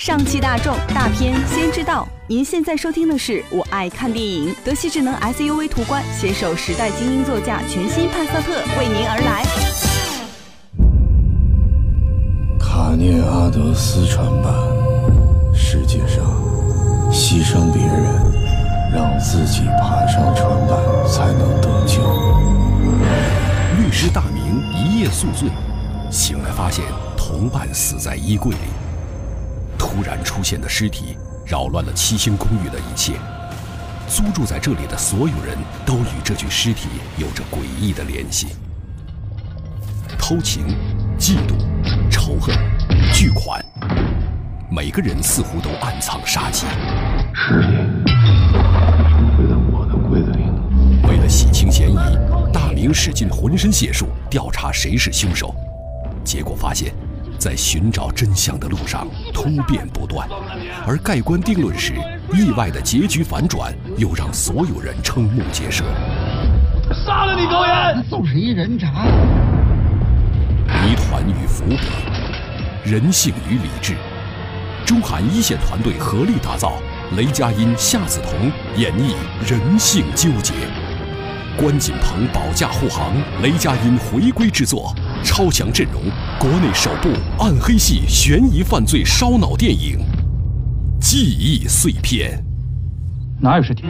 上汽大众大片先知道，您现在收听的是《我爱看电影》，德系智能 SUV 途观携手时代精英座驾全新帕萨特为您而来。卡涅阿德斯船版：世界上，牺牲别人，让自己爬上船板才能得救。律师大明一夜宿醉，醒来发现同伴死在衣柜里。突然出现的尸体扰乱了七星公寓的一切，租住在这里的所有人都与这具尸体有着诡异的联系。偷情、嫉妒、仇恨、巨款，每个人似乎都暗藏杀机。尸体回到我的柜子里呢。为了洗清嫌疑，大明使尽浑身解数调查谁是凶手，结果发现。在寻找真相的路上突变不断，而盖棺定论时，意外的结局反转又让所有人瞠目结舌。杀了你狗眼！就是一人渣。谜团与伏笔，人性与理智，中韩一线团队合力打造，雷佳音、夏梓潼演绎人性纠结。关锦鹏保驾护航，雷佳音回归制作，超强阵容，国内首部暗黑系悬疑犯罪烧脑电影《记忆碎片》。哪有尸体？